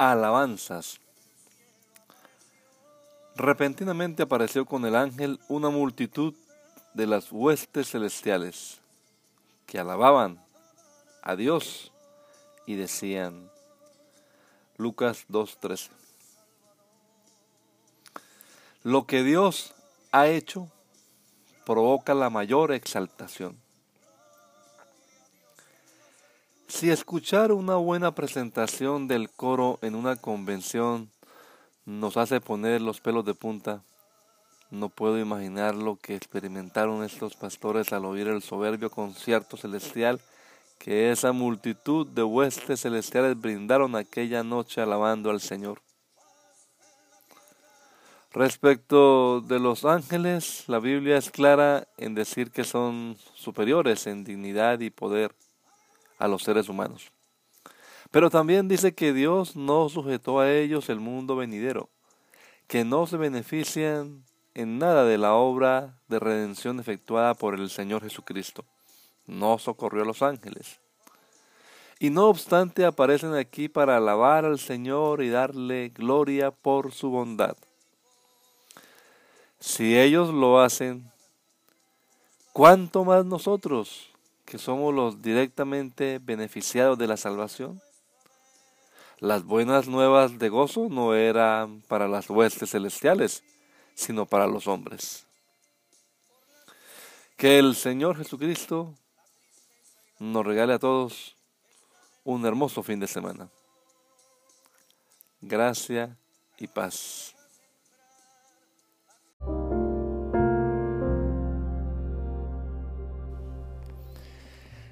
Alabanzas. Repentinamente apareció con el ángel una multitud de las huestes celestiales que alababan a Dios y decían, Lucas 2.13, lo que Dios ha hecho provoca la mayor exaltación. Si escuchar una buena presentación del coro en una convención nos hace poner los pelos de punta, no puedo imaginar lo que experimentaron estos pastores al oír el soberbio concierto celestial que esa multitud de huestes celestiales brindaron aquella noche alabando al Señor. Respecto de los ángeles, la Biblia es clara en decir que son superiores en dignidad y poder a los seres humanos. Pero también dice que Dios no sujetó a ellos el mundo venidero, que no se benefician en nada de la obra de redención efectuada por el Señor Jesucristo. No socorrió a los ángeles. Y no obstante aparecen aquí para alabar al Señor y darle gloria por su bondad. Si ellos lo hacen, ¿cuánto más nosotros? Que somos los directamente beneficiados de la salvación. Las buenas nuevas de gozo no eran para las huestes celestiales, sino para los hombres. Que el Señor Jesucristo nos regale a todos un hermoso fin de semana. Gracia y paz.